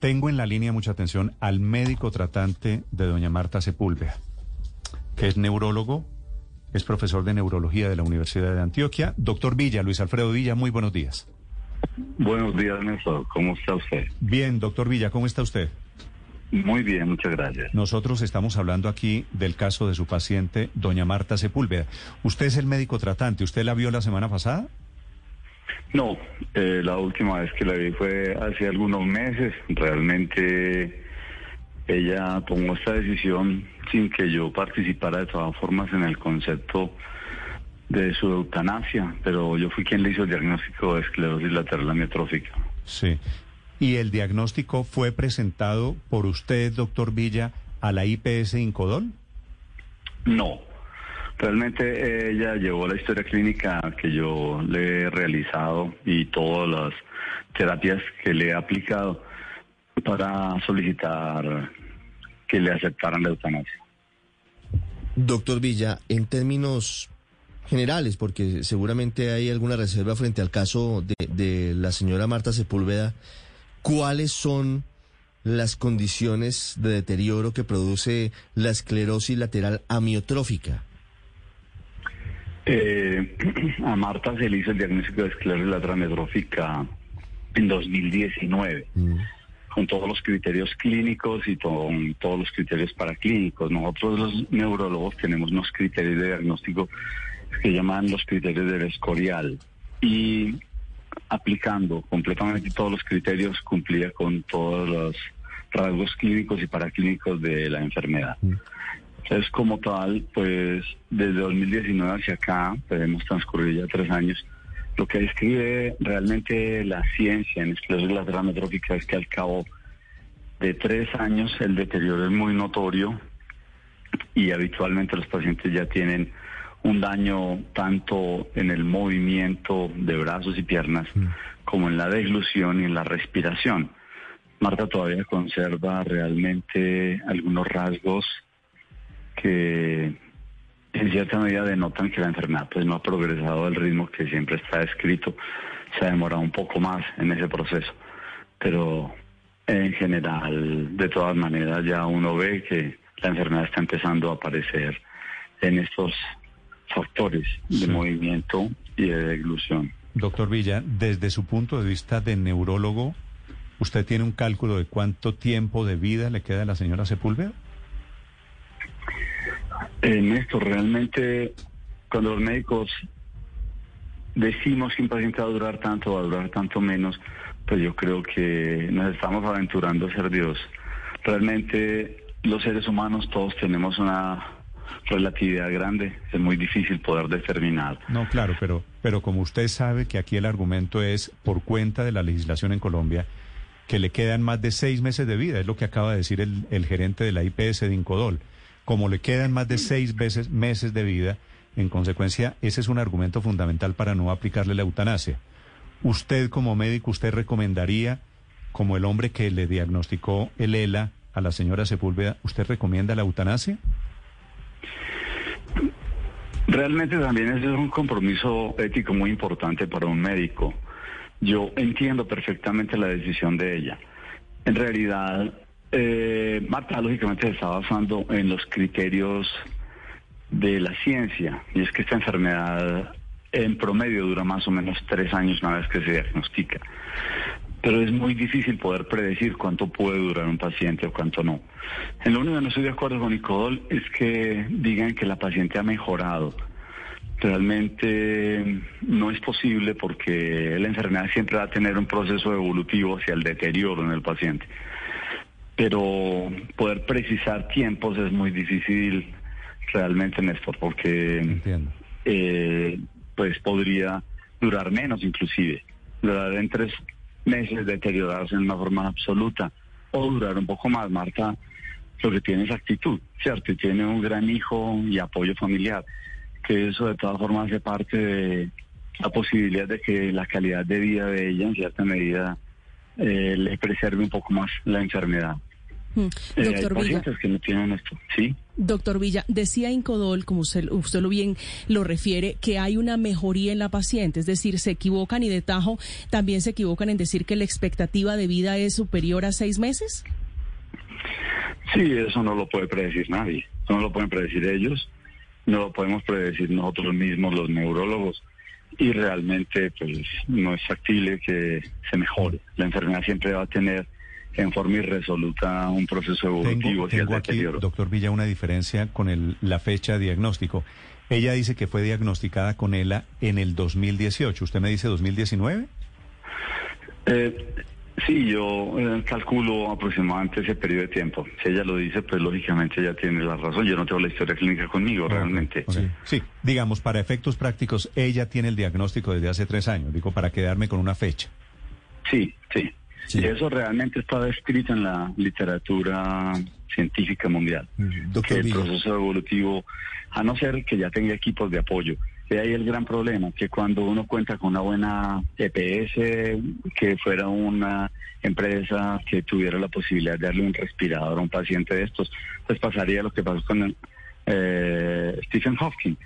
Tengo en la línea mucha atención al médico tratante de doña Marta Sepúlveda, que es neurólogo, es profesor de neurología de la Universidad de Antioquia. Doctor Villa, Luis Alfredo Villa, muy buenos días. Buenos días, Néstor. ¿Cómo está usted? Bien, doctor Villa, ¿cómo está usted? Muy bien, muchas gracias. Nosotros estamos hablando aquí del caso de su paciente, doña Marta Sepúlveda. Usted es el médico tratante, ¿usted la vio la semana pasada? No, eh, la última vez que la vi fue hace algunos meses. Realmente ella tomó esta decisión sin que yo participara de todas formas en el concepto de su eutanasia, pero yo fui quien le hizo el diagnóstico de esclerosis lateral amiotrófica. Sí. ¿Y el diagnóstico fue presentado por usted, doctor Villa, a la IPS Incodol? No, realmente ella llevó la historia clínica que yo le he realizado y todas las terapias que le he aplicado para solicitar que le aceptaran la eutanasia. Doctor Villa, en términos generales, porque seguramente hay alguna reserva frente al caso de, de la señora Marta Sepúlveda, ¿cuáles son las condiciones de deterioro que produce la esclerosis lateral amiotrófica? Eh, a Marta se le hizo el diagnóstico de esclerosis lateral amiotrófica en 2019, con todos los criterios clínicos y con todos los criterios paraclínicos. Nosotros los neurólogos tenemos unos criterios de diagnóstico que llaman los criterios del escorial y aplicando completamente todos los criterios cumplía con todos los rasgos clínicos y paraclínicos de la enfermedad. Entonces, como tal, pues desde 2019 hacia acá, pues hemos transcurrido ya tres años, lo que describe realmente la ciencia en esclerosis lateral amiotrófica es que al cabo de tres años el deterioro es muy notorio y habitualmente los pacientes ya tienen un daño tanto en el movimiento de brazos y piernas como en la deglución y en la respiración. Marta todavía conserva realmente algunos rasgos que en cierta medida denotan que la enfermedad pues no ha progresado al ritmo que siempre está escrito. Se ha demorado un poco más en ese proceso, pero en general, de todas maneras, ya uno ve que la enfermedad está empezando a aparecer en estos factores de movimiento y de deglución. Doctor Villa, desde su punto de vista de neurólogo, ¿usted tiene un cálculo de cuánto tiempo de vida le queda a la señora Sepúlveda? En esto, realmente, cuando los médicos decimos que un paciente va a durar tanto, va a durar tanto menos, pues yo creo que nos estamos aventurando a ser Dios. Realmente, los seres humanos todos tenemos una relatividad grande, es muy difícil poder determinar. No, claro, pero, pero como usted sabe que aquí el argumento es por cuenta de la legislación en Colombia, que le quedan más de seis meses de vida, es lo que acaba de decir el, el gerente de la IPS de Incodol. Como le quedan más de seis meses, meses de vida, en consecuencia, ese es un argumento fundamental para no aplicarle la eutanasia. Usted como médico, ¿usted recomendaría, como el hombre que le diagnosticó el ELA a la señora Sepúlveda, ¿usted recomienda la eutanasia? Realmente también ese es un compromiso ético muy importante para un médico. Yo entiendo perfectamente la decisión de ella. En realidad, eh, Marta lógicamente se está basando en los criterios de la ciencia, y es que esta enfermedad en promedio dura más o menos tres años una vez que se diagnostica. Pero es muy difícil poder predecir cuánto puede durar un paciente o cuánto no. En lo único que no estoy de acuerdo con Nicodol es que digan que la paciente ha mejorado. Realmente no es posible porque la enfermedad siempre va a tener un proceso evolutivo hacia el deterioro en el paciente. Pero poder precisar tiempos es muy difícil realmente, Néstor, porque eh, pues podría durar menos inclusive. Durar en tres meses deteriorarse en una forma absoluta o durar un poco más. Marta lo que tiene es actitud, ¿cierto? Y tiene un gran hijo y apoyo familiar, que eso de todas formas hace parte de la posibilidad de que la calidad de vida de ella en cierta medida eh, le preserve un poco más la enfermedad. Mm. Eh, hay Doctor Villa. pacientes que no tienen esto, ¿sí? Doctor Villa, decía Incodol, como usted, usted lo bien lo refiere, que hay una mejoría en la paciente, es decir, se equivocan y de tajo también se equivocan en decir que la expectativa de vida es superior a seis meses. Sí, eso no lo puede predecir nadie. Eso no lo pueden predecir ellos, no lo podemos predecir nosotros mismos, los neurólogos. Y realmente, pues, no es factible que se mejore. La enfermedad siempre va a tener en forma irresoluta un proceso evolutivo Tengo, hacia el tengo aquí, deterioro. doctor Villa, una diferencia con el- la fecha de diagnóstico. Ella dice que fue diagnosticada con ELA en el 2018. ¿Usted me dice 2019? Eh, sí, yo eh, calculo aproximadamente ese periodo de tiempo. Si ella lo dice, pues lógicamente ella tiene la razón. Yo no tengo la historia clínica conmigo, realmente. Ok. Sí, digamos, para efectos prácticos, ella tiene el diagnóstico desde hace tres años. Digo, para quedarme con una fecha. Sí, sí. Sí. Y eso realmente está descrito en la literatura científica mundial. Doctor que el proceso evolutivo, a no ser que ya tenga equipos de apoyo. De ahí el gran problema, que cuando uno cuenta con una buena EPS, que fuera una empresa que tuviera la posibilidad de darle un respirador a un paciente de estos, pues pasaría lo que pasó con el, eh, Stephen Hawking,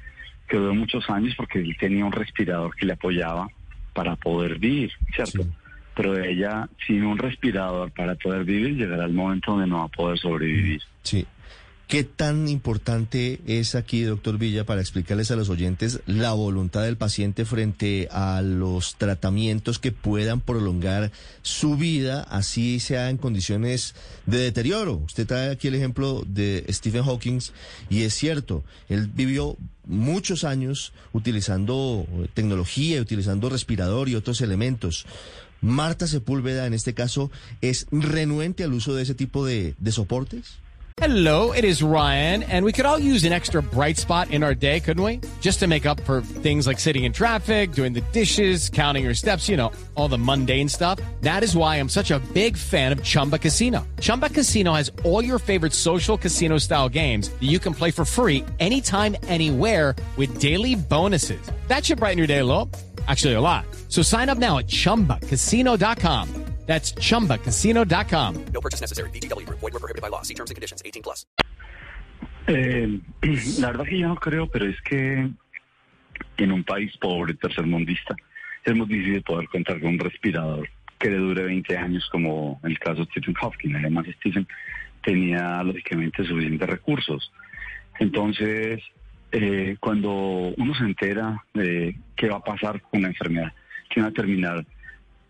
que duró muchos años porque él tenía un respirador que le apoyaba para poder vivir, ¿cierto? Sí. Pero ella, sin un respirador para poder vivir, llegará el momento donde no va a poder sobrevivir. Sí. ¿Qué tan importante es aquí, doctor Villa, para explicarles a los oyentes la voluntad del paciente frente a los tratamientos que puedan prolongar su vida, así sea en condiciones de deterioro? Usted trae aquí el ejemplo de Stephen Hawking y es cierto, él vivió muchos años utilizando tecnología, utilizando respirador y otros elementos. Marta Sepúlveda, en este caso, ¿es renuente al uso de ese tipo de, de soportes? Hello, it is Ryan, and we could all use an extra bright spot in our day, couldn't we? Just to make up for things like sitting in traffic, doing the dishes, counting your steps, you know, all the mundane stuff. That is why I'm such a big fan of Chumba Casino. Chumba Casino has all your favorite social casino style games that you can play for free anytime, anywhere with daily bonuses. That should brighten your day a little. Actually, a lot. So sign up now at chumbacasino.com. That's chumbacasino.com. No purchase necessary. VGW Group. Void were prohibited by law. See terms and conditions. 18 plus. Eh, la verdad que yo no creo, pero es que en un país pobre, tercermundista, es muy difícil poder contar con un respirador que le dure 20 años, como el caso de Stephen Hawking. Además, Stephen tenía lógicamente suficientes recursos. Entonces, eh, cuando uno se entera de qué va a pasar con la enfermedad, que va a terminar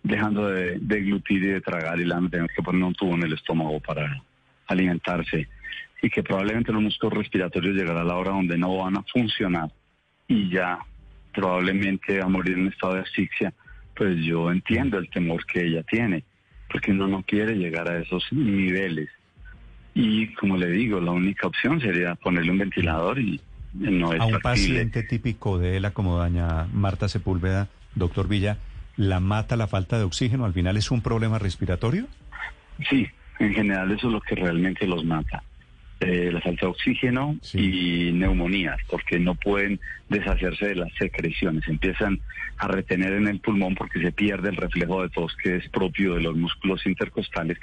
dejando de, de glutir y de tragar y le van a tener que poner un tubo en el estómago para alimentarse y que probablemente los músculos respiratorios llegará a la hora donde no van a funcionar y ya probablemente va a morir en estado de asfixia, pues yo entiendo el temor que ella tiene, porque uno no quiere llegar a esos niveles. Y como le digo, la única opción sería ponerle un ventilador y no es a un factible. paciente típico de ELA como daña Marta Sepúlveda, doctor Villa, ¿la mata la falta de oxígeno? ¿Al final es un problema respiratorio? Sí, en general eso es lo que realmente los mata. Eh, la falta de oxígeno y neumonías, porque no pueden deshacerse de las secreciones, empiezan a retener en el pulmón porque se pierde el reflejo de tos que es propio de los músculos intercostales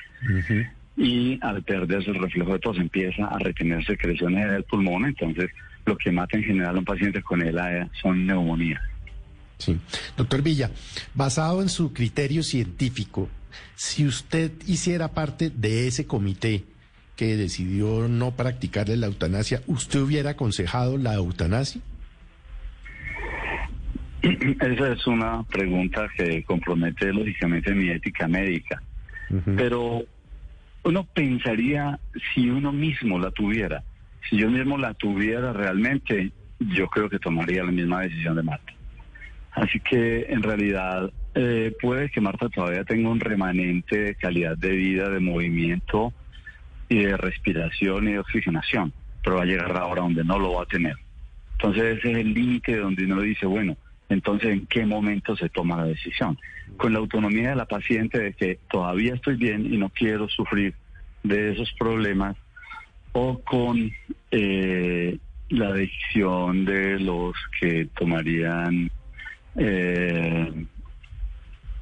y al perderse el reflejo de tos empieza a retener secreciones en el pulmón, entonces lo que mata en general a un paciente con ELA son neumonías. Sí. Doctor Villa, basado en su criterio científico, si usted hiciera parte de ese comité que decidió no practicarle la eutanasia, ¿usted hubiera aconsejado la eutanasia? Esa es una pregunta que compromete lógicamente mi ética médica. Pero uno pensaría si uno mismo la tuviera. Si yo mismo la tuviera realmente, yo creo que tomaría la misma decisión de Marta. Así que en realidad eh, puede que Marta todavía tenga un remanente de calidad de vida, de movimiento y de respiración y de oxigenación, pero va a llegar la hora donde no lo va a tener. Entonces ese es el límite donde uno dice, bueno, Entonces, ¿en qué momento se toma la decisión? Con la autonomía de la paciente de que todavía estoy bien y no quiero sufrir de esos problemas, o con eh, la decisión de los que tomarían eh,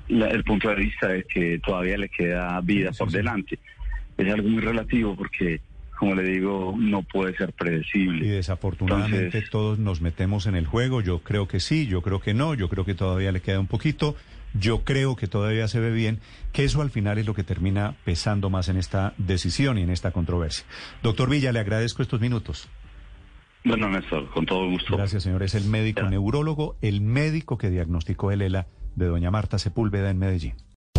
la- el punto de vista de que todavía le queda vida por delante. Es algo muy relativo porque, como le digo, no puede ser predecible. Y desafortunadamente Entonces- todos nos metemos en el juego. Yo creo que sí, yo creo que no, yo creo que todavía le queda un poquito, yo creo que todavía se ve bien, que eso al final es lo que termina pesando más en esta decisión y en esta controversia. Doctor Villa, le agradezco estos minutos. Bueno, Néstor, con todo gusto. Gracias, señor. Es el médico neurólogo, el médico que diagnosticó el ELA de doña Marta Sepúlveda en Medellín.